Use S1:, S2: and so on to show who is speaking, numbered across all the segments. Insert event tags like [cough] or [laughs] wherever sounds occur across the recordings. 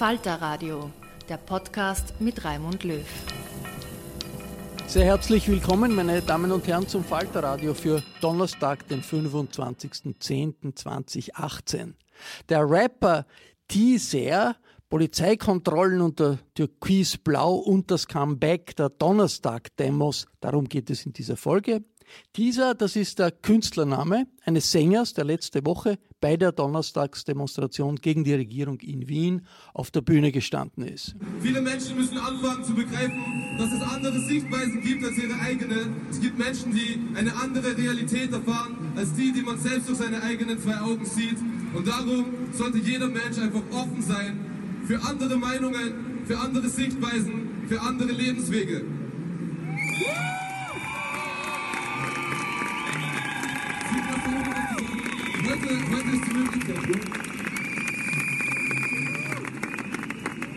S1: Falter Radio, der Podcast mit Raimund Löw.
S2: Sehr herzlich willkommen, meine Damen und Herren, zum Falter Radio für Donnerstag, den 25.10.2018. Der Rapper Teaser, Polizeikontrollen unter Türkisblau und das Comeback der Donnerstag-Demos, darum geht es in dieser Folge. Dieser, das ist der Künstlername eines Sängers, der letzte Woche bei der Donnerstagsdemonstration gegen die Regierung in Wien auf der Bühne gestanden ist.
S3: Viele Menschen müssen anfangen zu begreifen, dass es andere Sichtweisen gibt als ihre eigene. Es gibt Menschen, die eine andere Realität erfahren, als die, die man selbst durch seine eigenen zwei Augen sieht. Und darum sollte jeder Mensch einfach offen sein für andere Meinungen, für andere Sichtweisen, für andere Lebenswege.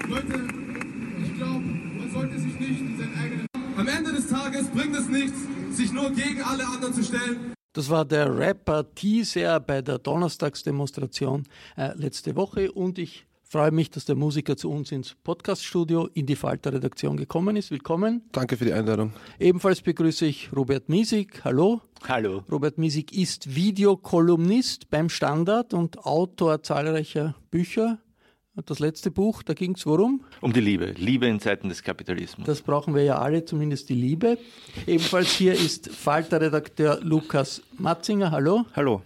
S3: Leute, ich glaube, man sollte sich nicht in seinen eigenen. Am Ende des Tages bringt es nichts, sich nur gegen alle anderen zu stellen.
S2: Das war der Rapper Teaser bei der Donnerstagsdemonstration äh, letzte Woche und ich freue mich, dass der Musiker zu uns ins Podcaststudio in die Falter-Redaktion gekommen ist. Willkommen.
S4: Danke für die Einladung.
S2: Ebenfalls begrüße ich Robert Miesig. Hallo.
S5: Hallo.
S2: Robert Miesig ist Videokolumnist beim Standard und Autor zahlreicher Bücher. Das letzte Buch, da ging es worum?
S5: Um die Liebe. Liebe in Zeiten des Kapitalismus.
S2: Das brauchen wir ja alle, zumindest die Liebe. Ebenfalls hier ist Falter-Redakteur Lukas Matzinger. Hallo.
S5: Hallo.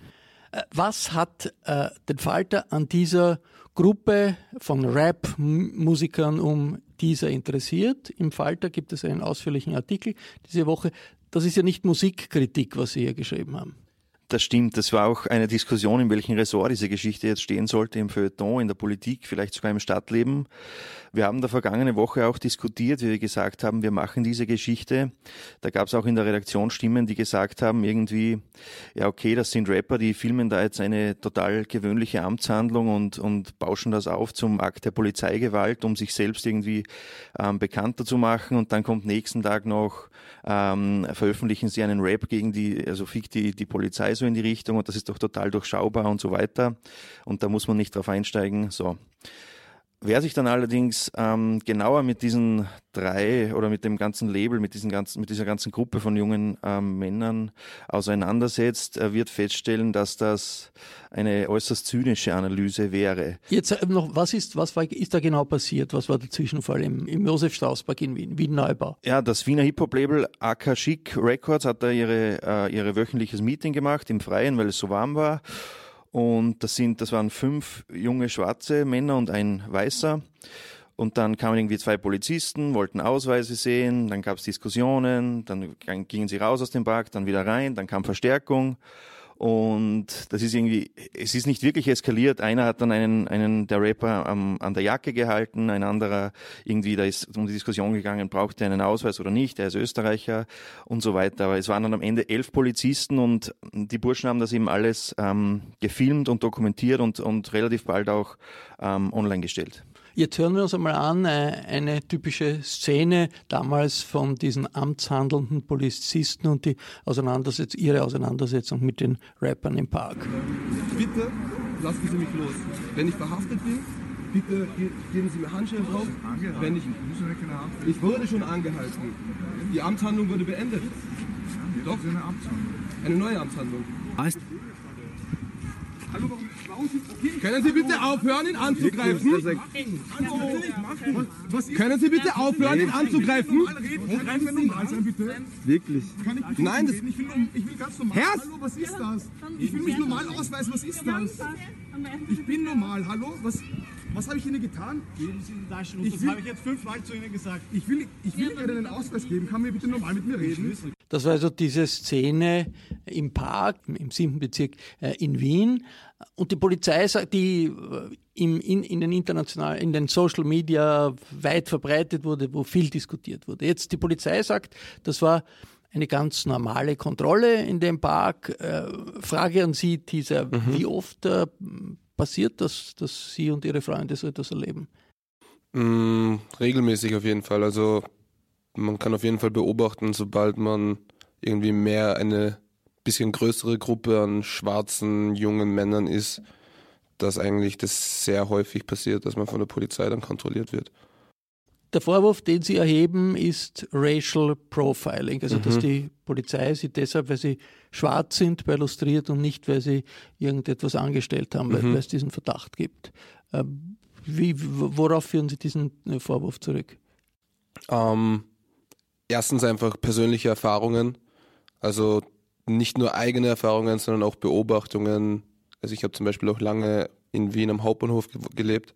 S2: Äh, Was hat äh, den Falter an dieser Gruppe von Rap-Musikern um dieser interessiert? Im Falter gibt es einen ausführlichen Artikel diese Woche. Das ist ja nicht Musikkritik, was Sie hier geschrieben haben.
S5: Das stimmt. Das war auch eine Diskussion, in welchem Ressort diese Geschichte jetzt stehen sollte, im Feuilleton, in der Politik, vielleicht sogar im Stadtleben. Wir haben da vergangene Woche auch diskutiert, wie wir gesagt haben, wir machen diese Geschichte. Da gab es auch in der Redaktion Stimmen, die gesagt haben, irgendwie, ja okay, das sind Rapper, die filmen da jetzt eine total gewöhnliche Amtshandlung und, und bauschen das auf zum Akt der Polizeigewalt, um sich selbst irgendwie ähm, bekannter zu machen. Und dann kommt nächsten Tag noch, ähm, veröffentlichen sie einen Rap gegen die, also fickt die, die Polizei so in die Richtung und das ist doch total durchschaubar und so weiter. Und da muss man nicht drauf einsteigen. So. Wer sich dann allerdings ähm, genauer mit diesen drei oder mit dem ganzen Label, mit, diesen ganzen, mit dieser ganzen Gruppe von jungen ähm, Männern auseinandersetzt, äh, wird feststellen, dass das eine äußerst zynische Analyse wäre.
S2: Jetzt äh, noch, was ist, was war, ist da genau passiert? Was war der Zwischenfall im, im Josef Strauß Park in Wien, Wien Neubau?
S5: Ja, das Wiener Hip-Hop-Label AK Chic Records hat da ihre, äh, ihre wöchentliches Meeting gemacht im Freien, weil es so warm war. Und das sind, das waren fünf junge schwarze Männer und ein weißer. Und dann kamen irgendwie zwei Polizisten, wollten Ausweise sehen, dann gab es Diskussionen, dann gingen sie raus aus dem Park, dann wieder rein, dann kam Verstärkung. Und das ist irgendwie, es ist nicht wirklich eskaliert. Einer hat dann einen, einen der Rapper am, an der Jacke gehalten, ein anderer irgendwie, da ist um die Diskussion gegangen, braucht er einen Ausweis oder nicht, er ist Österreicher und so weiter. Aber es waren dann am Ende elf Polizisten und die Burschen haben das eben alles ähm, gefilmt und dokumentiert und, und relativ bald auch ähm, online gestellt.
S2: Jetzt hören wir uns einmal an, äh, eine typische Szene damals von diesen amtshandelnden Polizisten und die Auseinandersetzung, ihre Auseinandersetzung mit den Rappern im Park.
S3: Bitte lassen Sie mich los. Wenn ich verhaftet bin, bitte geben Sie mir Handschellen drauf. Wenn ich, ich wurde schon angehalten. Die Amtshandlung wurde beendet. Doch. Eine neue Amtshandlung. Hallo, warum. Können Sie bitte aufhören, ihn anzugreifen? Können Sie bitte aufhören, ihn anzugreifen? Wirklich?
S4: Kann ich,
S3: Nein, das,
S4: ich will, ich will ganz normal.
S3: Herr!
S4: Hallo, was ist das? Ich will mich normal ausweisen, was ist das? Ich bin normal, hallo? Was, was habe ich Ihnen getan?
S6: Geben Sie die Taschen
S4: Ich
S6: das habe ich jetzt fünfmal zu Ihnen gesagt.
S4: Ich will, ich will Ihnen einen Ausweis geben. Kann mir bitte normal mit mir reden?
S2: Das war also diese Szene im Park, im siebten Bezirk äh, in Wien. Und die Polizei sagt, die äh, in, in den internationalen, in den Social Media weit verbreitet wurde, wo viel diskutiert wurde. Jetzt die Polizei sagt, das war eine ganz normale Kontrolle in dem Park. Äh, Frage an Sie, Tisa, wie oft passiert das, dass Sie und Ihre Freunde so etwas erleben?
S7: Mm, regelmäßig auf jeden Fall. Also man kann auf jeden Fall beobachten, sobald man irgendwie mehr eine bisschen größere Gruppe an schwarzen jungen Männern ist, dass eigentlich das sehr häufig passiert, dass man von der Polizei dann kontrolliert wird.
S2: Der Vorwurf, den Sie erheben, ist Racial Profiling, also dass
S7: Mhm.
S2: die Polizei sie deshalb, weil sie schwarz sind, illustriert und nicht, weil sie irgendetwas angestellt haben, weil,
S7: Mhm.
S2: weil es diesen Verdacht gibt. Ähm, Wie, worauf führen Sie diesen äh, Vorwurf zurück?
S7: Ähm, erstens einfach persönliche Erfahrungen, also nicht nur eigene Erfahrungen, sondern auch Beobachtungen. Also ich habe zum Beispiel auch lange in Wien am Hauptbahnhof ge gelebt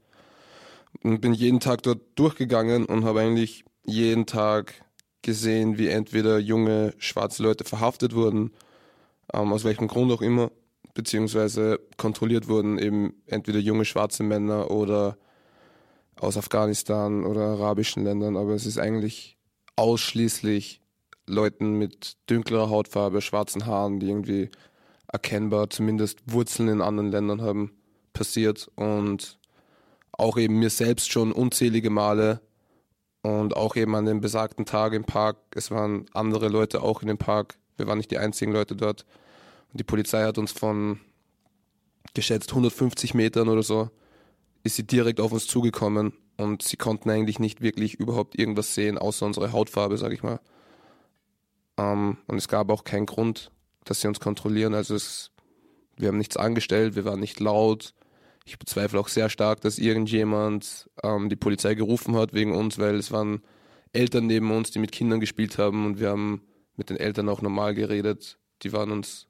S7: und bin jeden Tag dort durchgegangen und habe eigentlich jeden Tag gesehen, wie entweder junge schwarze Leute verhaftet wurden, ähm, aus welchem Grund auch immer, beziehungsweise kontrolliert wurden, eben entweder junge schwarze Männer oder aus Afghanistan oder arabischen Ländern, aber es ist eigentlich ausschließlich Leuten mit dünklerer Hautfarbe, schwarzen Haaren, die irgendwie erkennbar zumindest Wurzeln in anderen Ländern haben, passiert und auch eben mir selbst schon unzählige Male und auch eben an dem besagten Tag im Park, es waren andere Leute auch in dem Park, wir waren nicht die einzigen Leute dort. Und die Polizei hat uns von geschätzt 150 Metern oder so ist sie direkt auf uns zugekommen und sie konnten eigentlich nicht wirklich überhaupt irgendwas sehen, außer unsere Hautfarbe, sag ich mal. Ähm, und es gab auch keinen Grund, dass sie uns kontrollieren. Also es, wir haben nichts angestellt, wir waren nicht laut. Ich bezweifle auch sehr stark, dass irgendjemand ähm, die Polizei gerufen hat wegen uns, weil es waren Eltern neben uns, die mit Kindern gespielt haben und wir haben mit den Eltern auch normal geredet. Die waren uns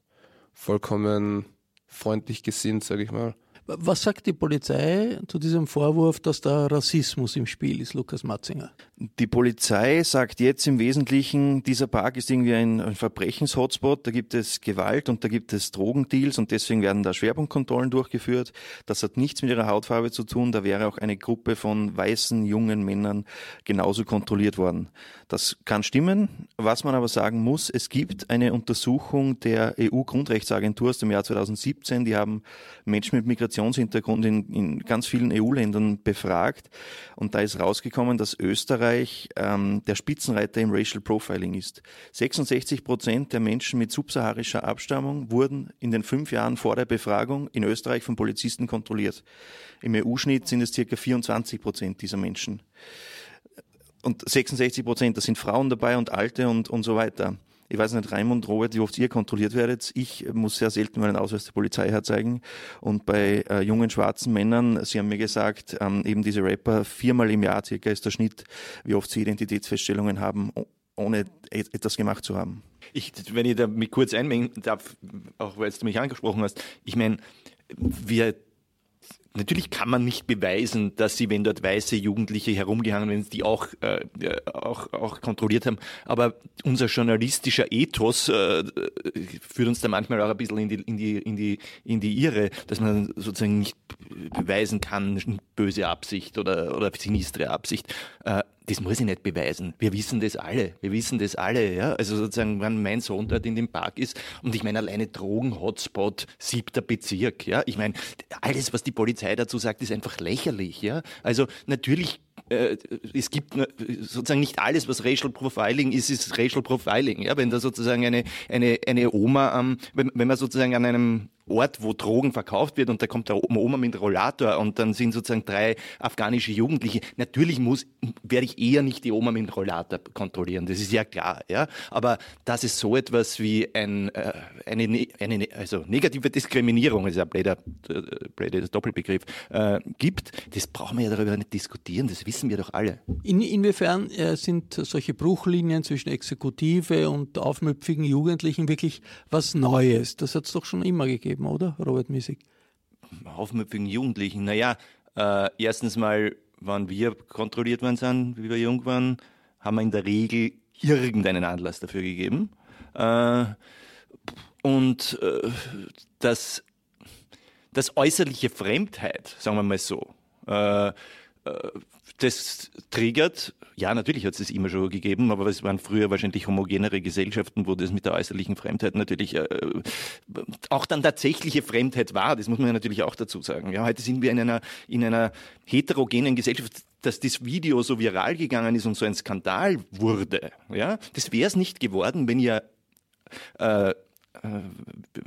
S7: vollkommen freundlich gesinnt, sag ich mal.
S2: Was sagt die Polizei zu diesem Vorwurf, dass da Rassismus im Spiel ist, Lukas Matzinger?
S5: Die Polizei sagt jetzt im Wesentlichen, dieser Park ist irgendwie ein, Verbrechenshotspot, da gibt es Gewalt und da gibt es Drogendeals und deswegen werden da Schwerpunktkontrollen durchgeführt. Das hat nichts mit ihrer Hautfarbe zu tun, da wäre auch eine Gruppe von weißen jungen Männern genauso kontrolliert worden. Das kann stimmen. Was man aber sagen muss, es gibt eine Untersuchung der EU-Grundrechtsagentur aus dem Jahr 2017, die haben Menschen mit Migrationshintergrund in, in ganz vielen EU-Ländern befragt und da ist rausgekommen, dass Österreich ähm, der Spitzenreiter im Racial Profiling ist. 66 Prozent der Menschen mit subsaharischer Abstammung wurden in den fünf Jahren vor der Befragung in Österreich von Polizisten kontrolliert. Im EU-Schnitt sind es circa 24 Prozent dieser Menschen. Und 66 Prozent, das sind Frauen dabei und Alte und, und so weiter. Ich weiß nicht, Raimund, Robert, wie oft ihr kontrolliert werdet. Ich muss sehr selten meinen Ausweis der Polizei herzeigen. Und bei äh, jungen schwarzen Männern, Sie haben mir gesagt, ähm, eben diese Rapper, viermal im Jahr circa ist der Schnitt, wie oft sie Identitätsfeststellungen haben, ohne et- etwas gemacht zu haben.
S8: Ich, wenn ich da mich kurz einmengen darf, auch weil du mich angesprochen hast, ich meine, wir natürlich kann man nicht beweisen, dass sie, wenn dort weiße Jugendliche herumgehangen werden, die auch, äh, auch, auch kontrolliert haben. Aber unser journalistischer Ethos äh, führt uns da manchmal auch ein bisschen in die, in die, in die, in die Irre, dass man sozusagen nicht beweisen kann, böse Absicht oder, oder sinistre Absicht. Äh, das muss ich nicht beweisen. Wir wissen das alle. Wir wissen das alle. Ja? Also sozusagen, wenn mein Sohn dort in dem Park ist und ich meine alleine Drogen-Hotspot, siebter Bezirk. Ja? Ich meine, alles, was die Polizei dazu sagt, ist einfach lächerlich. Ja? Also natürlich äh, es gibt sozusagen nicht alles, was Racial Profiling ist, ist Racial Profiling. Ja, wenn da sozusagen eine, eine, eine Oma, ähm, wenn, wenn man sozusagen an einem Ort, wo Drogen verkauft wird und da kommt der Oma mit Rollator und dann sind sozusagen drei afghanische Jugendliche. Natürlich muss, werde ich eher nicht die Oma mit dem Rollator kontrollieren, das ist ja klar, ja. Aber dass es so etwas wie ein, äh, eine, ne, eine, also negative Diskriminierung, ist ja ein blöder, äh, blöder Doppelbegriff, äh, gibt, das brauchen wir ja darüber nicht diskutieren, das wissen wir doch alle.
S2: In, inwiefern äh, sind solche Bruchlinien zwischen Exekutive und aufmüpfigen Jugendlichen wirklich was Neues? Das hat es doch schon immer gegeben gegeben, oder, Robert Missig?
S8: Aufmüpfigen Jugendlichen. Naja, äh, erstens mal, wann wir kontrolliert worden sind, wie wir jung waren, haben wir in der Regel irgendeinen Anlass dafür gegeben. Äh, und äh, das, das äußerliche Fremdheit, sagen wir mal so, äh, äh, das triggert, ja, natürlich hat es es immer schon gegeben, aber es waren früher wahrscheinlich homogenere Gesellschaften, wo das mit der äußerlichen Fremdheit natürlich äh, auch dann tatsächliche Fremdheit war. Das muss man ja natürlich auch dazu sagen. Ja, heute sind wir in einer, in einer heterogenen Gesellschaft, dass das Video so viral gegangen ist und so ein Skandal wurde. Ja, das wäre es nicht geworden, wenn ihr äh,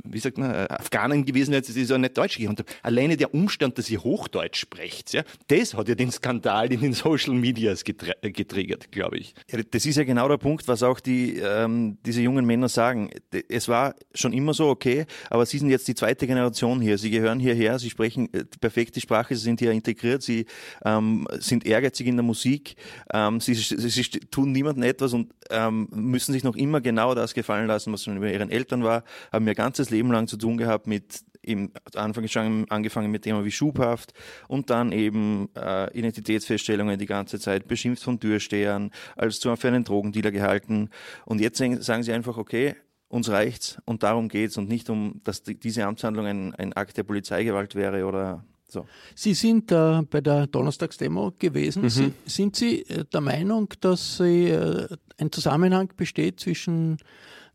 S8: wie sagt man, äh, Afghanen gewesen wäre, die so nicht Deutsch gehabt haben. Alleine der Umstand, dass ihr Hochdeutsch sprecht, ja, das hat ja den Skandal in den Social Medias äh, getriggert, glaube ich.
S5: Das ist ja genau der Punkt, was auch die, ähm, diese jungen Männer sagen. Es war schon immer so okay, aber sie sind jetzt die zweite Generation hier. Sie gehören hierher, sie sprechen die perfekte Sprache, sie sind hier integriert, sie ähm, sind ehrgeizig in der Musik, ähm, sie, sie, sie, tun niemandem etwas und ähm, müssen sich noch immer genau das gefallen lassen, was schon über ihren Eltern war haben wir ganzes Leben lang zu tun gehabt mit im Anfang schon angefangen mit Themen wie Schubhaft und dann eben äh, Identitätsfeststellungen die ganze Zeit, beschimpft von Türstehern, als zu für einen Drogendealer gehalten. Und jetzt sagen sie einfach, okay, uns reicht's und darum geht's und nicht um, dass die, diese Amtshandlung ein, ein Akt der Polizeigewalt wäre oder so.
S2: Sie sind äh, bei der Donnerstagsdemo gewesen. Mhm. Sie, sind Sie äh, der Meinung, dass Sie, äh, ein Zusammenhang besteht zwischen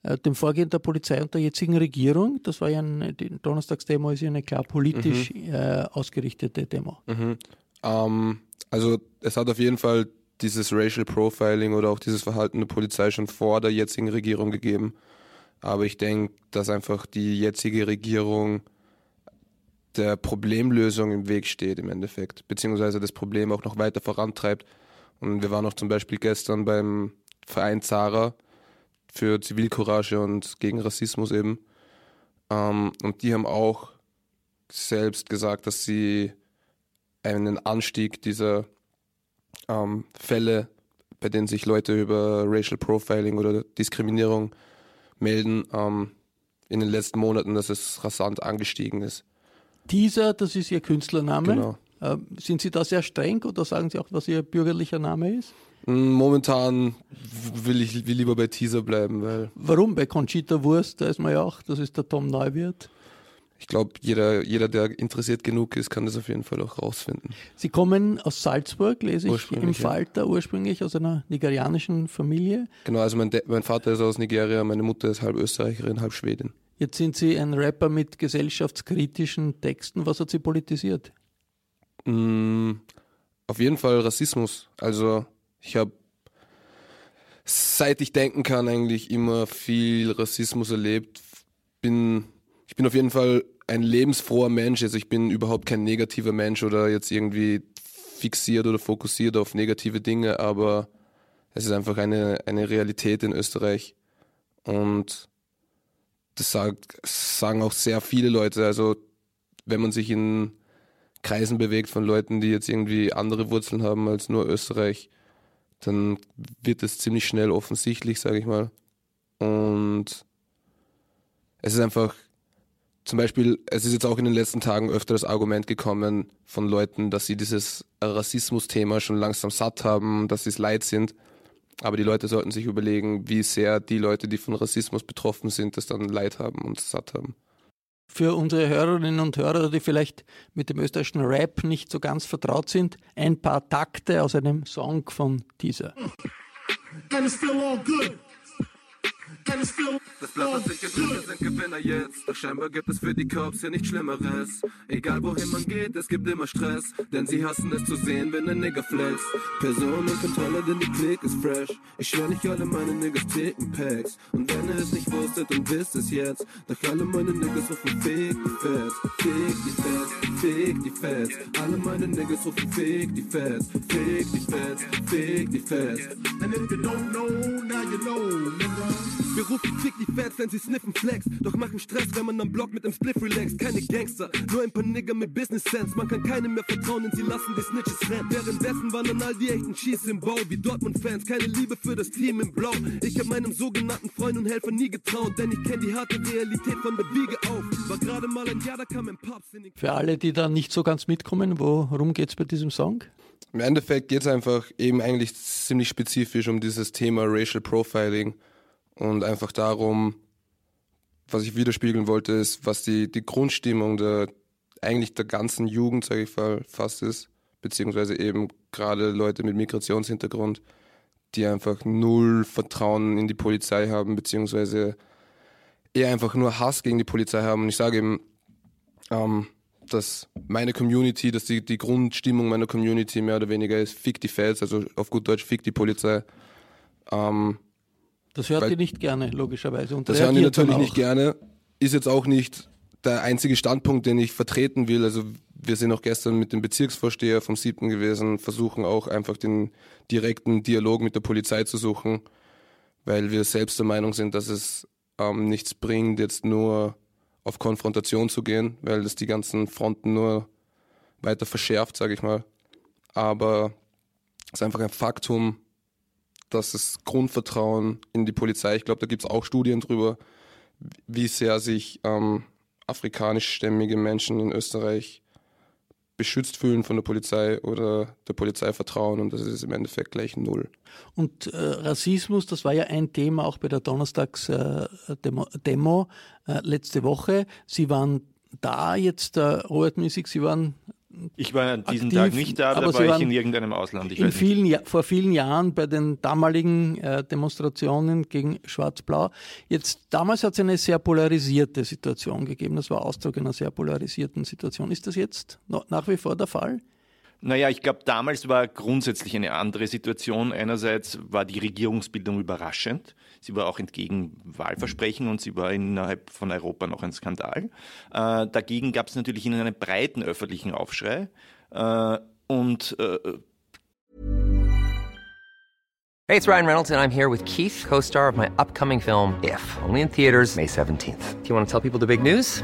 S2: dem Vorgehen der Polizei und der jetzigen Regierung. Das war ja eine, Donnerstagsdemo ist ja eine klar politisch mhm. äh, ausgerichtete Demo.
S7: Mhm. Ähm, also es hat auf jeden Fall dieses Racial Profiling oder auch dieses Verhalten der Polizei schon vor der jetzigen Regierung gegeben. Aber ich denke, dass einfach die jetzige Regierung der Problemlösung im Weg steht im Endeffekt, beziehungsweise das Problem auch noch weiter vorantreibt. Und wir waren auch zum Beispiel gestern beim Verein Zara, für Zivilcourage und gegen Rassismus eben. Ähm, und die haben auch selbst gesagt, dass sie einen Anstieg dieser ähm, Fälle, bei denen sich Leute über Racial Profiling oder Diskriminierung melden, ähm, in den letzten Monaten, dass es rasant angestiegen ist.
S2: Dieser, das ist Ihr Künstlername.
S7: Genau.
S2: Äh, sind Sie da sehr streng oder sagen Sie auch, was Ihr bürgerlicher Name ist?
S7: Mm, momentan will ich will lieber bei Teaser bleiben, weil.
S2: Warum? Bei Conchita Wurst, da ist man ja auch, das ist der Tom Neuwirth.
S7: Ich glaube, jeder, jeder, der interessiert genug ist, kann das auf jeden Fall auch rausfinden.
S2: Sie kommen aus Salzburg, lese ich im Falter, ja. ursprünglich aus einer nigerianischen Familie.
S7: Genau, also mein, mein Vater ist aus Nigeria, meine Mutter ist halb Österreicherin, halb Schwedin.
S2: Jetzt sind Sie ein Rapper mit gesellschaftskritischen Texten. Was hat Sie politisiert?
S7: Mm, auf jeden Fall Rassismus. Also ich habe seit ich denken kann eigentlich immer viel Rassismus erlebt. Bin, ich bin auf jeden Fall ein lebensfroher Mensch. Also ich bin überhaupt kein negativer Mensch oder jetzt irgendwie fixiert oder fokussiert auf negative Dinge, aber es ist einfach eine, eine Realität in Österreich. Und das sagt, sagen auch sehr viele Leute. Also wenn man sich in Kreisen bewegt von Leuten, die jetzt irgendwie andere Wurzeln haben als nur Österreich, dann wird es ziemlich schnell offensichtlich, sage ich mal. Und es ist einfach zum Beispiel, es ist jetzt auch in den letzten Tagen öfter das Argument gekommen von Leuten, dass sie dieses Rassismus-Thema schon langsam satt haben, dass sie es leid sind. Aber die Leute sollten sich überlegen, wie sehr die Leute, die von Rassismus betroffen sind, das dann leid haben und satt haben.
S2: Für unsere Hörerinnen und Hörer, die vielleicht mit dem österreichischen Rap nicht so ganz vertraut sind, ein paar Takte aus einem Song von dieser.
S3: And it's still all good.
S9: Das Blatt, ich gesucht, wir sind Gewinner jetzt. Doch scheinbar gibt es für die Cops hier nichts Schlimmeres. Egal wohin man geht, es gibt immer Stress. Denn sie hassen es zu sehen, wenn ein Nigger flex. Personenkontrolle, denn die Klick ist fresh. Ich schwör nicht alle meine Niggas ticken Packs. Und wenn ihr es nicht wusstet und wisst es jetzt, doch alle meine Niggas rufen Fick die Feds. Fick die Feds, Fick die Feds. Alle meine Niggas rufen Fick die Feds. Fick die Feds, Fick die Feds.
S3: And if you don't know, now you know, nigga.
S9: Wir rufen Fick die Feds, denn sie sniffen Flex. Doch machen Stress, wenn man am Block mit dem Spliff relaxt. Keine Gangster, nur ein paar Nigger mit Business Sense. Man kann keinem mehr vertrauen, denn sie lassen die Snitches rennen. Währenddessen wandern all die echten Schieß im Bau, wie Dortmund-Fans. Keine Liebe für das Team im Blau. Ich hab meinem sogenannten Freund und Helfer nie getraut, denn ich kenn die harte Realität von der Wiege auf. War gerade mal ein Jahr, da kam ein Papst in den
S2: Für alle, die da nicht so ganz mitkommen, worum geht es bei diesem Song?
S7: Im Endeffekt geht es einfach eben eigentlich ziemlich spezifisch um dieses Thema Racial Profiling und einfach darum, was ich widerspiegeln wollte, ist, was die, die Grundstimmung der eigentlich der ganzen Jugend, sage ich mal, fast ist, beziehungsweise eben gerade Leute mit Migrationshintergrund, die einfach null Vertrauen in die Polizei haben, beziehungsweise eher einfach nur Hass gegen die Polizei haben. Und ich sage eben, ähm, dass meine Community, dass die, die Grundstimmung meiner Community mehr oder weniger ist, fick die Feds, also auf gut Deutsch, fick die Polizei. Ähm,
S2: Das hört
S7: Weil-
S2: ihr nicht gerne, logischerweise. Und
S7: das hören die natürlich nicht gerne. Ist jetzt auch nicht der einzige Standpunkt, den ich vertreten will. Also wir sind auch gestern mit dem Bezirksvorsteher vom siebten gewesen, versuchen auch einfach den direkten Dialog mit der Polizei zu suchen, weil wir selbst der Meinung sind, dass es ähm, nichts bringt, jetzt nur auf Konfrontation zu gehen, weil das die ganzen Fronten nur weiter verschärft, sage ich mal. Aber es ist einfach ein Faktum, dass das Grundvertrauen in die Polizei, ich glaube, da gibt es auch Studien drüber, wie sehr sich ähm, afrikanischstämmige Menschen in Österreich beschützt fühlen von der Polizei oder der Polizei vertrauen und das ist im Endeffekt gleich null.
S2: Und äh, Rassismus, das war ja ein Thema auch bei der Donnerstags-Demo äh, Demo, äh, letzte Woche. Sie waren da jetzt, äh, Music, Sie waren
S8: Ich war an diesem Tag nicht da,
S2: aber
S8: da war ich in irgendeinem Ausland.
S2: In vielen, Ja- vor vielen Jahren bei den damaligen äh, Demonstrationen gegen Schwarz-Blau. Jetzt damals hat es eine sehr polarisierte Situation gegeben. Das war Ausdruck einer sehr polarisierten Situation. Ist das jetzt nach wie vor der Fall?
S8: Naja, ich glaube, damals war grundsätzlich eine andere Situation. Einerseits war die Regierungsbildung überraschend. Sie war auch entgegen Wahlversprechen und sie war innerhalb von Europa noch ein Skandal. Äh, dagegen gab es natürlich einen breiten öffentlichen Aufschrei. Äh, und äh,
S10: Hey, it's Ryan Reynolds, and I'm here with Keith, co star of my upcoming film, If, only in theaters, May 17th. Do you want to tell people the big news?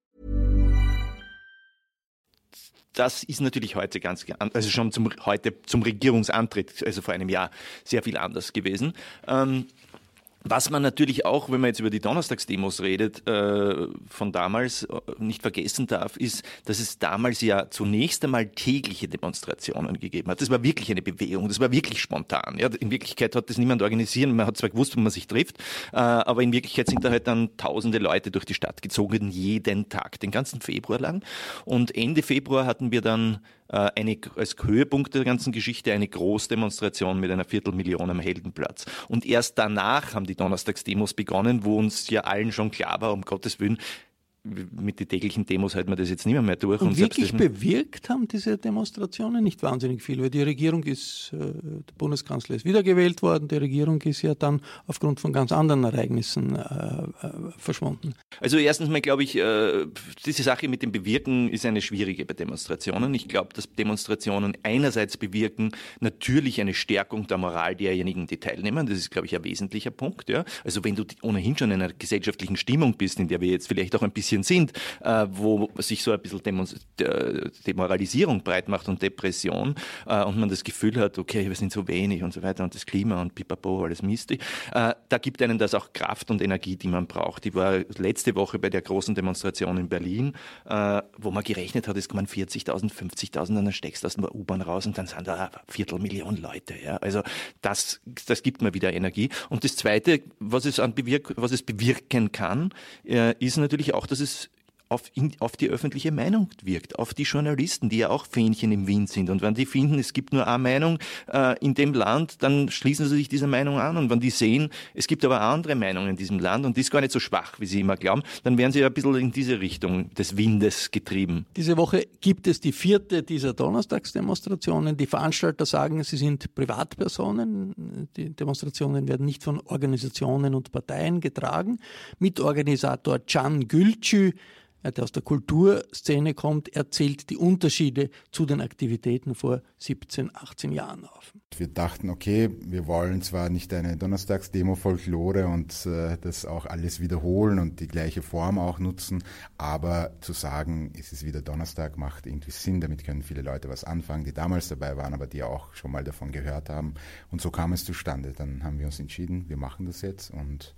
S8: Das ist natürlich heute ganz, an- also schon zum, heute zum Regierungsantritt, also vor einem Jahr, sehr viel anders gewesen. Ähm, was man natürlich auch, wenn man jetzt über die Donnerstagsdemos redet, äh, von damals äh, nicht vergessen darf, ist, dass es damals ja zunächst einmal tägliche Demonstrationen gegeben hat. Das war wirklich eine Bewegung, das war wirklich spontan. In Wirklichkeit hat das niemand organisiert, man hat zwar gewusst, wo man sich trifft, äh, aber in Wirklichkeit sind da halt dann tausende Leute durch die Stadt gezogen, jeden Tag, den ganzen Februar lang. Und Ende Februar hatten wir dann eine, als Höhepunkt der ganzen Geschichte eine Großdemonstration mit einer Viertelmillion am Heldenplatz. Und erst danach haben die Donnerstagsdemos begonnen, wo uns ja allen schon klar war, um Gottes Willen, mit den täglichen Demos hält man das jetzt nicht mehr, mehr durch.
S2: Und,
S8: und
S2: wirklich bewirkt haben diese Demonstrationen nicht wahnsinnig viel, weil die Regierung ist, äh, der Bundeskanzler ist wiedergewählt worden, die Regierung ist ja dann aufgrund von ganz anderen Ereignissen äh, äh, verschwunden.
S8: Also erstens mal glaube ich, äh, diese Sache mit dem Bewirken ist eine schwierige bei Demonstrationen. Ich glaube, dass Demonstrationen einerseits bewirken natürlich eine Stärkung der Moral derjenigen, die teilnehmen. Das ist, glaube ich, ein wesentlicher Punkt. Ja? Also wenn du ohnehin schon in einer gesellschaftlichen Stimmung bist, in der wir jetzt vielleicht auch ein bisschen bisschen sind, äh, wo sich so ein bisschen Demoralisierung breit macht und Depression äh, und man das Gefühl hat, okay, wir sind so wenig und so weiter und das Klima und pipapo, alles Mist. Äh, da gibt einem das auch Kraft und Energie, die man braucht. Ich war letzte Woche bei der großen Demonstration in Berlin, äh, wo man gerechnet hat, es kommen 40.000, 50.000 und dann steckst du aus der U-Bahn raus und dann sind da eine Viertelmillion Leute. Ja? Also das, das gibt mir wieder Energie. Und das Zweite, was es, an bewirk was es bewirken kann, äh, ist natürlich auch, dass es auf, in, auf die öffentliche Meinung wirkt, auf die Journalisten, die ja auch Fähnchen im Wind sind. Und wenn die finden, es gibt nur eine Meinung äh, in dem Land, dann schließen sie sich dieser Meinung an. Und wenn die sehen, es gibt aber andere Meinungen in diesem Land und die ist gar nicht so schwach, wie sie immer glauben, dann werden sie ein bisschen in diese Richtung des Windes getrieben.
S2: Diese Woche gibt es die vierte dieser Donnerstagsdemonstrationen. Die Veranstalter sagen, sie sind Privatpersonen. Die Demonstrationen werden nicht von Organisationen und Parteien getragen. Mitorganisator Can Gülcü der aus der Kulturszene kommt, erzählt die Unterschiede zu den Aktivitäten vor 17, 18 Jahren auf.
S11: Wir dachten, okay, wir wollen zwar nicht eine Donnerstagsdemo Folklore und äh, das auch alles wiederholen und die gleiche Form auch nutzen, aber zu sagen, es ist wieder Donnerstag, macht irgendwie Sinn, damit können viele Leute was anfangen, die damals dabei waren, aber die auch schon mal davon gehört haben. Und so kam es zustande. Dann haben wir uns entschieden, wir machen das jetzt und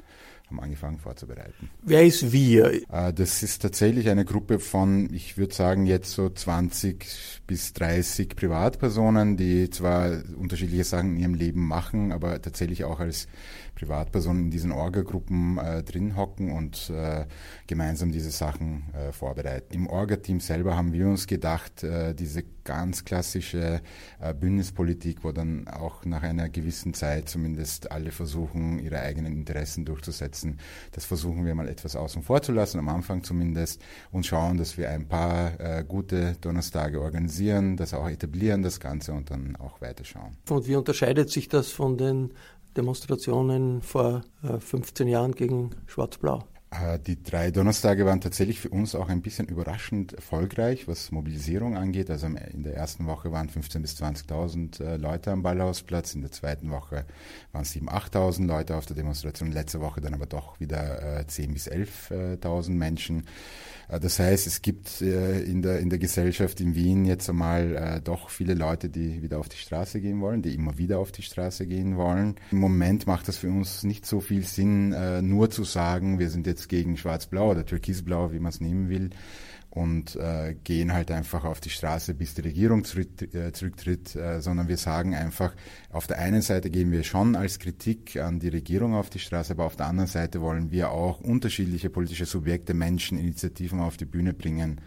S11: haben angefangen vorzubereiten.
S2: Wer ist wir?
S11: Äh, das ist tatsächlich eine Gruppe von, ich würde sagen, jetzt so 20 bis 30 Privatpersonen, die zwar unterschiedliche Sachen in ihrem Leben machen, aber tatsächlich auch als Privatpersonen in diesen Orga-Gruppen äh, drin hocken und äh, gemeinsam diese Sachen äh, vorbereiten. Im Orga-Team selber haben wir uns gedacht, äh, diese ganz klassische äh, Bündnispolitik, wo dann auch nach einer gewissen Zeit zumindest alle versuchen, ihre eigenen Interessen durchzusetzen, das versuchen wir mal etwas außen vor zu lassen, am Anfang zumindest, und schauen, dass wir ein paar äh, gute Donnerstage organisieren, das auch etablieren, das Ganze und dann auch weiterschauen.
S2: Und wie unterscheidet sich das von den Demonstrationen vor 15 äh, Jahren gegen Schwarz-Blau.
S11: Äh, die drei Donnerstage waren tatsächlich für uns auch ein bisschen überraschend erfolgreich, was Mobilisierung angeht. Also in der ersten Woche waren 15.000 bis 20.000 äh, Leute am Ballhausplatz, in der zweiten Woche waren es 7.000, 8.000 Leute auf der Demonstration, letzte Woche dann aber doch wieder 10.000 bis 11.000 Menschen. Äh, das heißt, es gibt äh, in der, in der Gesellschaft in Wien jetzt einmal äh, doch viele Leute, die wieder auf die Straße gehen wollen, die immer wieder auf die Straße gehen wollen. Im Moment macht das für uns nicht so viel Sinn, nur zu sagen, wir sind jetzt gegen Schwarz-Blau oder Türkisblau, wie man es nehmen will und äh, gehen halt einfach auf die Straße, bis die Regierung zurück, äh, zurücktritt, äh, sondern wir sagen einfach, auf der einen Seite gehen wir schon als Kritik an die Regierung auf die Straße, aber auf der anderen Seite wollen wir auch unterschiedliche politische Subjekte, Menschen, Initiativen auf die Bühne bringen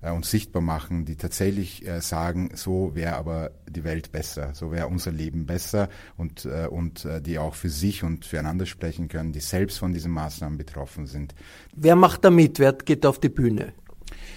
S11: äh, und sichtbar machen, die tatsächlich äh, sagen, so wäre aber die Welt besser, so wäre unser Leben besser und, äh, und äh, die auch für sich und füreinander sprechen können, die selbst von diesen Maßnahmen betroffen sind.
S2: Wer macht da mit? Wer geht auf die Bühne?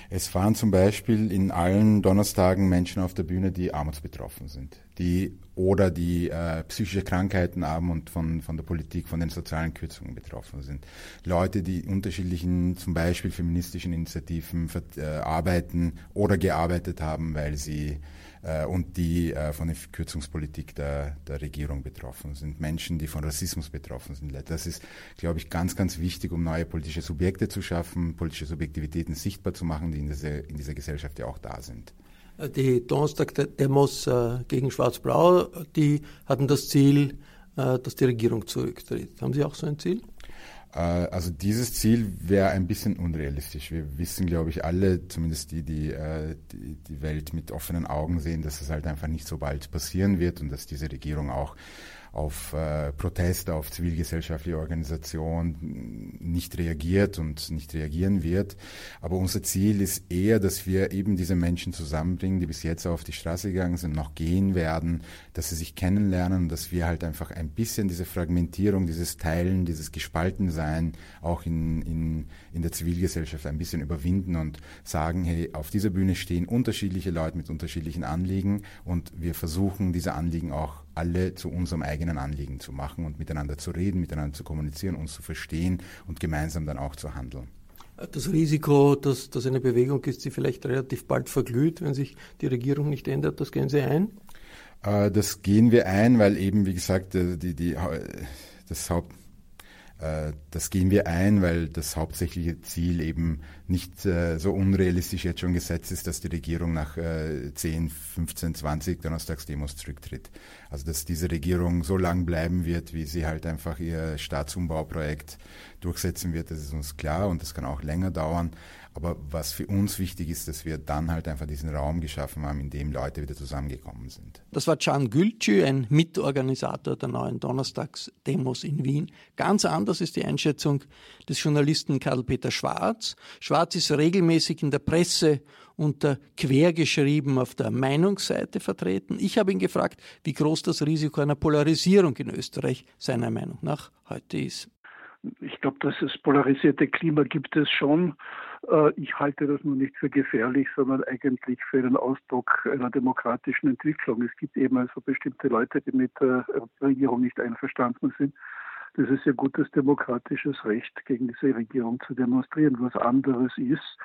S11: Es waren zum Beispiel in allen Donnerstagen Menschen auf der Bühne, die armutsbetroffen sind, die oder die äh, psychische Krankheiten haben und von, von der Politik, von den sozialen Kürzungen betroffen sind. Leute, die unterschiedlichen, zum Beispiel feministischen Initiativen äh, arbeiten oder gearbeitet haben, weil sie äh, und die äh, von der Kürzungspolitik der, der Regierung betroffen sind. Menschen, die von Rassismus betroffen sind. Das ist, glaube ich, ganz, ganz wichtig, um neue politische Subjekte zu schaffen, politische Subjektivitäten sichtbar zu machen, die in dieser, in dieser Gesellschaft ja auch da sind.
S2: Die Donnerstag-Demos äh, gegen Schwarz-Blau, die hatten das Ziel, dass die Regierung zurücktritt. Haben Sie auch so ein Ziel?
S11: Äh, also dieses Ziel wäre ein bisschen unrealistisch. Wir wissen, glaube ich, alle, zumindest die, die, äh, die die Welt mit offenen Augen sehen, dass es halt einfach nicht so bald passieren wird und dass diese Regierung auch auf äh, Proteste, auf zivilgesellschaftliche Organisationen nicht reagiert und nicht reagieren wird. Aber unser Ziel ist eher, dass wir eben diese Menschen zusammenbringen, die bis jetzt auf die Straße gegangen sind, noch gehen werden, dass sie sich kennenlernen, dass wir halt einfach ein bisschen diese Fragmentierung, dieses Teilen, dieses Gespaltensein auch in, in, in der Zivilgesellschaft ein bisschen überwinden und sagen, hey, auf dieser Bühne stehen unterschiedliche Leute mit unterschiedlichen Anliegen und wir versuchen, diese Anliegen auch alle zu unserem eigenen Anliegen zu machen und miteinander zu reden, miteinander zu kommunizieren, uns zu verstehen und gemeinsam dann auch zu handeln.
S2: Das Risiko, dass das eine Bewegung ist, die vielleicht relativ bald verglüht, wenn sich die Regierung nicht ändert, das gehen Sie ein?
S11: Äh, das gehen wir ein, weil eben, wie gesagt, äh, die, die, das Haupt äh, das gehen wir ein, weil das hauptsächliche Ziel eben nicht äh, so unrealistisch jetzt schon gesetzt ist, dass die Regierung nach 10, 15, 20 Donnerstagsdemos zurücktritt. Also dass diese Regierung so lang bleiben wird, wie sie halt einfach ihr Staatsumbauprojekt durchsetzen wird, das ist uns klar und das kann auch länger dauern. Aber was für uns wichtig ist, dass wir dann halt einfach diesen Raum geschaffen haben, in dem Leute wieder zusammengekommen sind.
S2: Das war Can Gülcü, ein Mitorganisator der neuen Donnerstagsdemos in Wien. Ganz anders ist die Einschätzung des Journalisten Karl-Peter Schwarz. Schwarz ist regelmäßig in der Presse unter quergeschrieben auf der Meinungsseite vertreten. Ich habe ihn gefragt, wie groß das Risiko einer Polarisierung in Österreich seiner Meinung nach heute ist.
S12: Ich glaube, dass es polarisierte Klima gibt es schon. Äh, ich halte das nur nicht für gefährlich, sondern eigentlich für den Ausdruck einer demokratischen Entwicklung. Es gibt eben also bestimmte Leute, die mit der Regierung nicht einverstanden sind. Das ist ja gutes demokratisches Recht, gegen diese Regierung zu demonstrieren. Was anderes ist,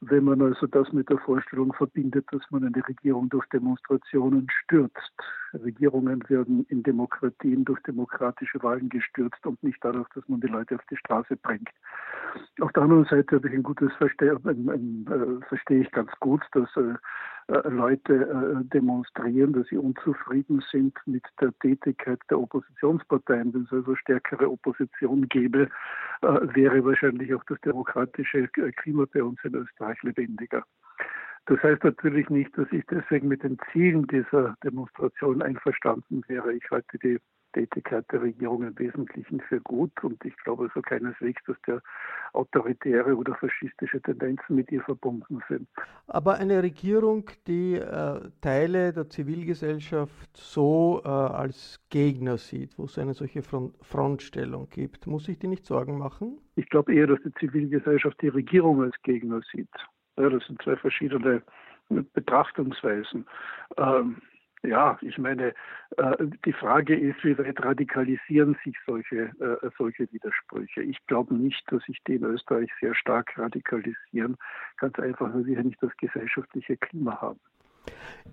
S12: wenn man also das mit der Vorstellung verbindet, dass man eine Regierung durch Demonstrationen stürzt. Regierungen werden in Demokratien durch demokratische Wahlen gestürzt und nicht dadurch, dass man die Leute auf die Straße bringt. Auf der anderen Seite habe ich ein gutes Verste äh, verstehe ich ganz gut, dass äh, äh, Leute äh, demonstrieren, dass sie unzufrieden sind mit der Tätigkeit der Oppositionsparteien. Wenn es also stärkere Opposition gäbe, äh, wäre wahrscheinlich auch das demokratische Klima bei uns in Österreich lebendiger. Das heißt natürlich nicht, dass ich deswegen mit den Zielen dieser Demonstration einverstanden wäre. Ich halte die Tätigkeit der Regierung im Wesentlichen für gut und ich glaube so keineswegs, dass der autoritäre oder faschistische Tendenzen mit ihr verbunden sind.
S2: Aber eine Regierung, die äh, Teile der Zivilgesellschaft so äh, als Gegner sieht, wo es eine solche Front Frontstellung gibt, muss sich die nicht Sorgen machen?
S12: Ich glaube eher, dass die Zivilgesellschaft die Regierung als Gegner sieht. Ja, das sind zwei verschiedene Betrachtungsweisen. Ähm, ja, ich meine, äh, die Frage ist, wie weit radikalisieren sich solche, äh, solche Widersprüche? Ich glaube nicht, dass sich die in Österreich sehr stark radikalisieren, ganz einfach, weil wir nicht das gesellschaftliche Klima haben.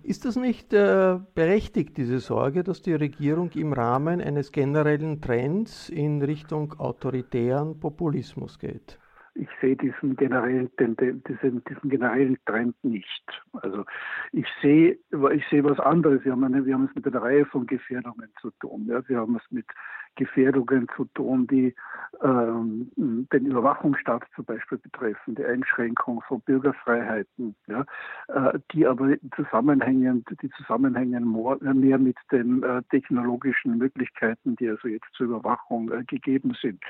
S2: Ist das nicht äh, berechtigt, diese Sorge, dass die Regierung im Rahmen eines generellen Trends in Richtung autoritären Populismus geht?
S12: Ich sehe diesen generellen, diesen, diesen generellen Trend nicht. Also ich sehe, ich sehe was anderes. Wir haben, eine, wir haben es mit einer Reihe von Gefährdungen zu tun. Ja. Wir haben es mit Gefährdungen zu tun, die ähm, den Überwachungsstaat zum Beispiel betreffen, die Einschränkung von Bürgerfreiheiten, ja, äh, die aber zusammenhängen, die zusammenhängen mehr mit den äh, technologischen Möglichkeiten, die also jetzt zur Überwachung äh, gegeben sind.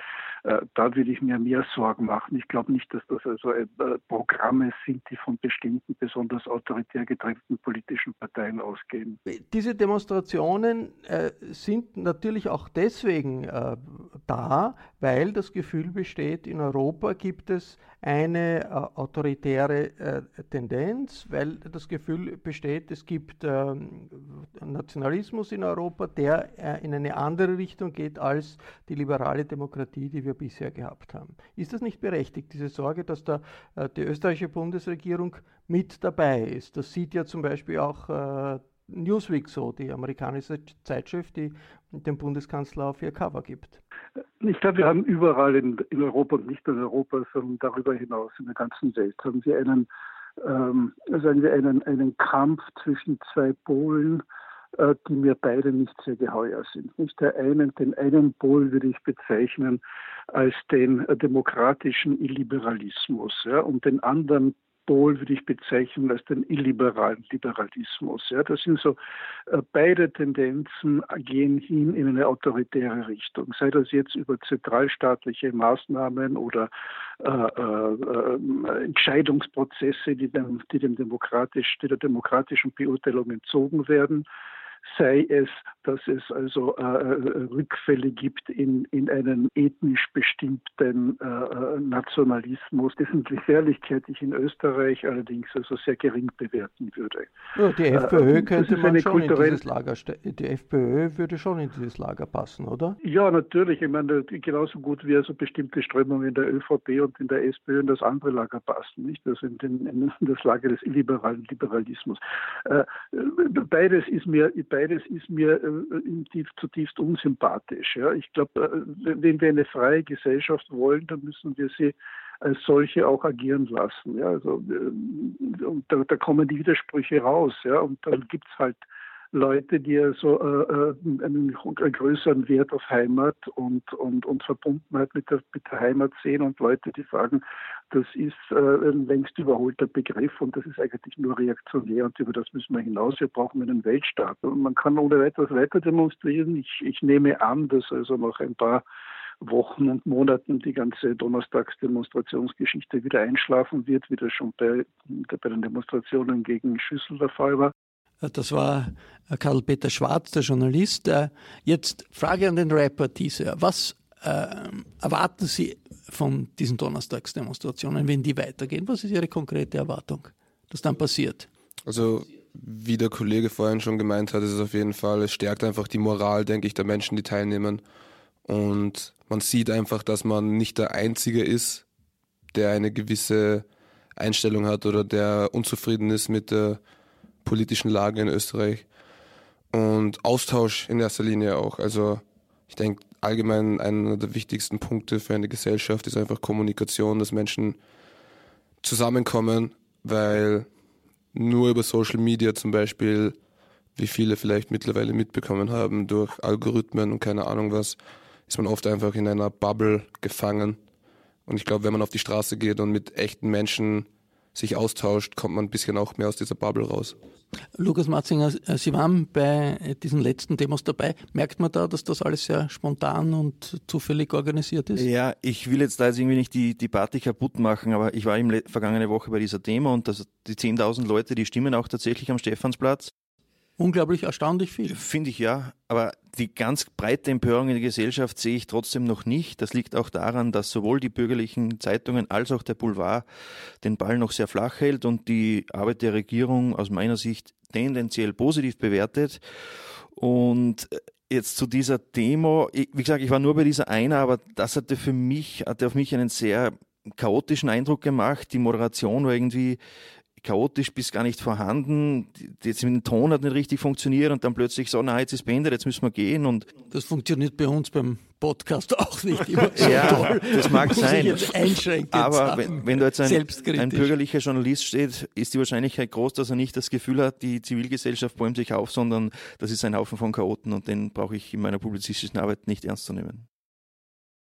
S12: Äh, da würde ich mir mehr Sorgen machen. Ich glaube nicht, dass das also äh, Programme sind, die von bestimmten besonders autoritär getrennten politischen Parteien ausgehen.
S2: Diese Demonstrationen äh, sind natürlich auch deswegen deswegen äh, da, weil das Gefühl besteht, in Europa gibt es eine äh, autoritäre äh, Tendenz, weil das Gefühl besteht, es gibt ähm, Nationalismus in Europa, der äh, in eine andere Richtung geht als die liberale Demokratie, die wir bisher gehabt haben. Ist das nicht berechtigt, diese Sorge, dass da äh, die österreichische Bundesregierung mit dabei ist? Das sieht ja zum Beispiel auch äh, Newsweek so, die amerikanische Zeitschrift, die dem Bundeskanzler auf ihr Cover gibt.
S12: Ich glaube, wir haben überall in, in Europa und nicht nur in Europa, sondern darüber hinaus in der ganzen Welt haben wir einen, ähm, sagen wir einen, einen Kampf zwischen zwei Polen, äh, die mir beide nicht sehr geheuer sind. Nicht der einen, den einen Pol würde ich bezeichnen als den äh, demokratischen Illiberalismus, ja, und den anderen Pol würde ich bezeichnen als den illiberalen Liberalismus. Ja, das sind so äh, beide Tendenzen gehen hin in eine autoritäre Richtung. Sei das jetzt über zentralstaatliche Maßnahmen oder äh, äh, Entscheidungsprozesse, die dem, die dem demokratisch, die der demokratischen Beurteilung entzogen werden sei es, dass es also äh, äh, Rückfälle gibt in, in einen ethnisch bestimmten äh, äh, Nationalismus, dessen Gefährlichkeit ich in Österreich allerdings also sehr gering bewerten würde.
S2: Ja, die äh, FPÖ könnte man schon in dieses Lager die FPÖ würde schon in dieses Lager passen, oder?
S12: Ja, natürlich. Ich meine, genauso gut wie also bestimmte Strömungen in der ÖVP und in der SPÖ in das andere Lager passen, nicht? Also in, den, in das Lager des illiberalen Liberalismus. Äh, beides ist mir beides ist mir äh, zutiefst unsympathisch. Ja. Ich glaube, äh, wenn wir eine freie Gesellschaft wollen, dann müssen wir sie als solche auch agieren lassen. Ja. Also, äh, und da, da kommen die Widersprüche raus. Ja. Und dann gibt es halt Leute, die also äh, einen, größeren Wert auf Heimat und, und, und Verbundenheit mit der, mit der Heimat sehen und Leute, die sagen, das ist äh, ein längst überholter Begriff und das ist eigentlich nur reaktionär und über das müssen wir hinaus. Wir brauchen einen Weltstaat. Und man kann ohne weiteres weiter demonstrieren. Ich, ich nehme an, dass also noch ein paar Wochen und Monaten die ganze Donnerstagsdemonstrationsgeschichte wieder einschlafen wird, wie das schon bei, bei den Demonstrationen gegen Schüssel der Fall war.
S2: Das war äh, Karl-Peter Schwarz, der Journalist. Äh, jetzt Frage an den Rapper Teaser. Was äh, erwarten Sie von diesen Donnerstagsdemonstrationen, wenn die weitergehen? Was ist Ihre konkrete Erwartung, dass dann passiert?
S7: Also, wie der Kollege vorhin schon gemeint hat, ist es auf jeden Fall, es stärkt einfach die Moral, denke ich, der Menschen, die teilnehmen. Und man sieht einfach, dass man nicht der Einzige ist, der eine gewisse Einstellung hat oder der unzufrieden ist mit der politischen Lage in Österreich und Austausch in erster Linie auch. Also ich denke allgemein einer der wichtigsten Punkte für eine Gesellschaft ist einfach Kommunikation, dass Menschen zusammenkommen, weil nur über Social Media zum Beispiel, wie viele vielleicht mittlerweile mitbekommen haben, durch Algorithmen und keine Ahnung was, ist man oft einfach in einer Bubble gefangen. Und ich glaube, wenn man auf die Straße geht und mit echten Menschen sich austauscht, kommt man ein bisschen auch mehr aus dieser Bubble raus.
S2: Lukas Matzinger, äh, Sie waren bei diesen letzten Demos dabei. Merkt man da, dass das alles sehr spontan und zufällig organisiert ist?
S5: Ja, ich will jetzt da jetzt irgendwie nicht die, die Party kaputt machen, aber ich war im vergangene Woche bei dieser Demo und das, die 10.000 Leute, die stimmen auch tatsächlich am Stephansplatz.
S2: Unglaublich erstaunlich viel.
S5: Finde ich ja. Aber die ganz breite Empörung in der Gesellschaft sehe ich trotzdem noch nicht. Das liegt auch daran, dass sowohl die bürgerlichen Zeitungen als auch der Boulevard den Ball noch sehr flach hält und die Arbeit der Regierung aus meiner Sicht tendenziell positiv bewertet. Und jetzt zu dieser Demo, wie gesagt, ich war nur bei dieser einer, aber das hatte für mich, hatte auf mich einen sehr chaotischen Eindruck gemacht. Die Moderation war irgendwie chaotisch bis gar nicht vorhanden. Jetzt mit dem Ton hat nicht richtig funktioniert und dann plötzlich so, na, jetzt ist beendet, jetzt müssen wir gehen. Und
S2: das funktioniert bei uns beim Podcast auch nicht immer so
S5: ja,
S2: toll.
S5: das mag sein. Aber wenn, wenn da jetzt ein, ein, bürgerlicher Journalist steht, ist die Wahrscheinlichkeit groß, dass er nicht das Gefühl hat, die Zivilgesellschaft bäumt sich auf, sondern das ist ein Haufen von Chaoten und den brauche ich in meiner publizistischen Arbeit nicht ernst zu nehmen.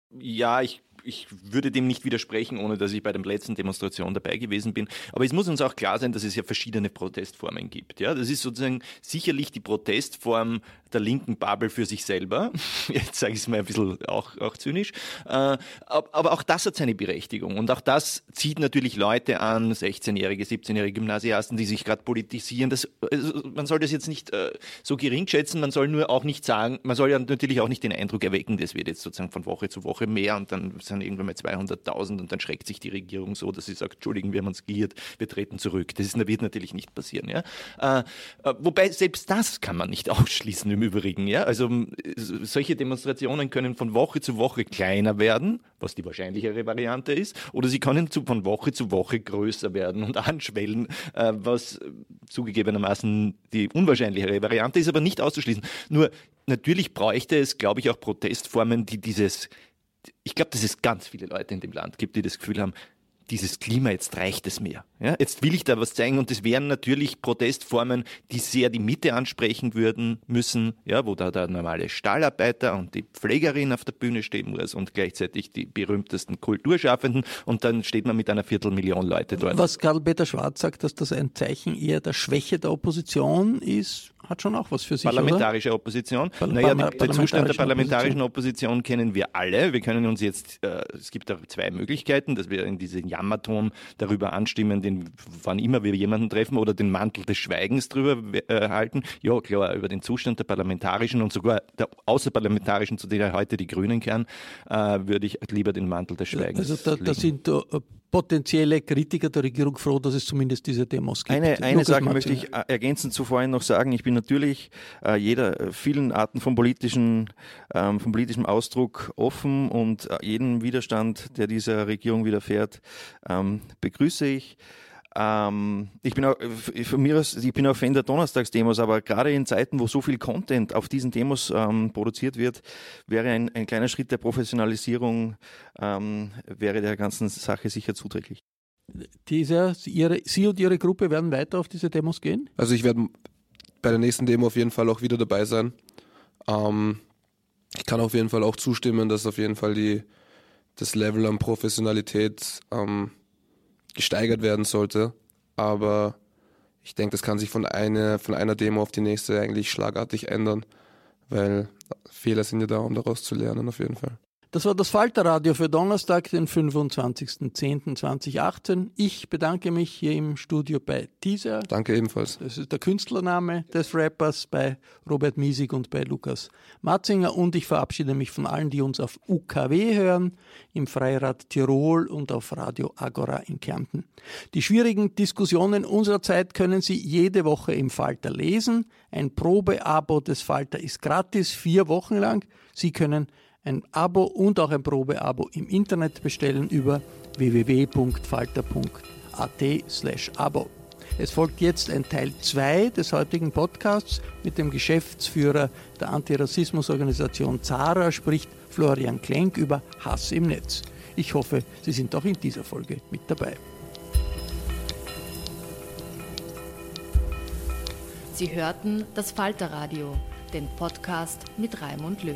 S8: Ja, ich ich würde dem nicht widersprechen, ohne dass ich bei der letzten Demonstration dabei gewesen bin. Aber es muss uns auch klar sein, dass es ja verschiedene Protestformen gibt. Ja, das ist sozusagen sicherlich die Protestform der linken Bubble für sich selber. [laughs] Jetzt sage ich es mal ein bisschen auch, auch zynisch. Äh, aber auch das hat seine Berechtigung. Und auch das zieht natürlich Leute an, 16-jährige, 17-jährige Gymnasiasten, die sich gerade politisieren. Das, also man soll das jetzt nicht äh, so gering schätzen. Man soll nur auch nicht sagen, man soll ja natürlich auch nicht den Eindruck erwecken, das wird jetzt sozusagen von Woche zu Woche mehr und dann sind irgendwann mal 200.000 und dann schreckt sich die Regierung so, dass sie sagt, Entschuldigen, wir haben uns geirrt, wir treten zurück. Das ist, wird natürlich nicht passieren. Ja? Äh, äh wobei selbst das kann man nicht [laughs] ausschließen im Übrigen. Ja? Also solche Demonstrationen können von Woche zu Woche kleiner werden, was die wahrscheinlichere Variante ist, oder sie können zu, von Woche zu Woche größer werden und [laughs] anschwellen, äh, was zugegebenermaßen die unwahrscheinlichere Variante ist, aber nicht auszuschließen. Nur natürlich bräuchte es, glaube ich, auch Protestformen, die dieses ich glaube, dass es ganz viele Leute in dem Land gibt, die das Gefühl haben, dieses Klima, jetzt reicht es mir. Ja, jetzt will ich da was zeigen und das wären natürlich Protestformen, die sehr die Mitte ansprechen würden müssen, ja, wo da der normale Stallarbeiter und die Pflegerin auf der Bühne stehen muss und gleichzeitig die berühmtesten Kulturschaffenden und dann steht man mit einer Viertelmillion Leute dort.
S2: Was Karl-Peter Schwarz sagt, dass das ein Zeichen eher der Schwäche der Opposition ist, hat schon auch was für sich,
S8: Parlamentarische
S2: oder?
S8: Opposition.
S2: Par
S8: naja, der Zustand der parlamentarischen Opposition. kennen wir alle. Wir können uns jetzt, äh, es gibt da zwei Möglichkeiten, dass wir in diesen Jammerton darüber anstimmen, den, wann immer wir jemanden treffen, oder den Mantel des Schweigens drüber äh, halten. Ja, klar, über den Zustand der parlamentarischen und sogar der außerparlamentarischen, zu denen heute die Grünen kehren, äh, würde ich lieber den Mantel des Schweigens.
S2: Also da, da sind äh, potenzielle Kritiker der Regierung froh, dass es zumindest diese Demos gibt.
S5: Eine, eine Sache möchte ich äh, ergänzend zu vorhin noch sagen. Ich bin natürlich äh, jeder äh, vielen Arten von politischen, ähm, von politischem Ausdruck offen und äh, jeden Widerstand, der dieser Regierung widerfährt, ähm, begrüße ich. Ähm, ich bin auch, von mir aus, ich bin auch Fan der Donnerstagsdemos, aber gerade in Zeiten, wo so viel Content auf diesen Demos ähm, produziert wird, wäre ein, ein kleiner Schritt der Professionalisierung, ähm, wäre der ganzen Sache sicher zuträglich.
S2: Diese, ihre, Sie und Ihre Gruppe werden weiter auf diese Demos gehen?
S7: Also ich werde bei der nächsten Demo auf jeden Fall auch wieder dabei sein. Ähm, ich kann auf jeden Fall auch zustimmen, dass auf jeden Fall die, das Level an Professionalität ähm, gesteigert werden sollte. Aber ich denke, das kann sich von, eine, von einer Demo auf die nächste eigentlich schlagartig ändern, weil Fehler sind ja da, um daraus zu lernen, auf jeden Fall.
S2: Das war das Falterradio für Donnerstag, den 25.10.2018. Ich bedanke mich hier im Studio bei Teaser.
S7: Danke ebenfalls.
S2: Das ist der Künstlername des Rappers bei Robert Miesig und bei Lukas Matzinger. Und ich verabschiede mich von allen, die uns auf UKW hören, im Freirad Tirol und auf Radio Agora in Kärnten. Die schwierigen Diskussionen unserer Zeit können Sie jede Woche im Falter lesen. Ein Probeabo des Falter ist gratis, vier Wochen lang. Sie können ein Abo und auch ein Probeabo im Internet bestellen über www.falter.at/abo. Es folgt jetzt ein Teil 2 des heutigen Podcasts mit dem Geschäftsführer der Antirassismusorganisation ZARA, spricht Florian Klenk über Hass im Netz. Ich hoffe, Sie sind auch in dieser Folge mit dabei.
S1: Sie hörten das Falterradio, den Podcast mit Raimund Löw.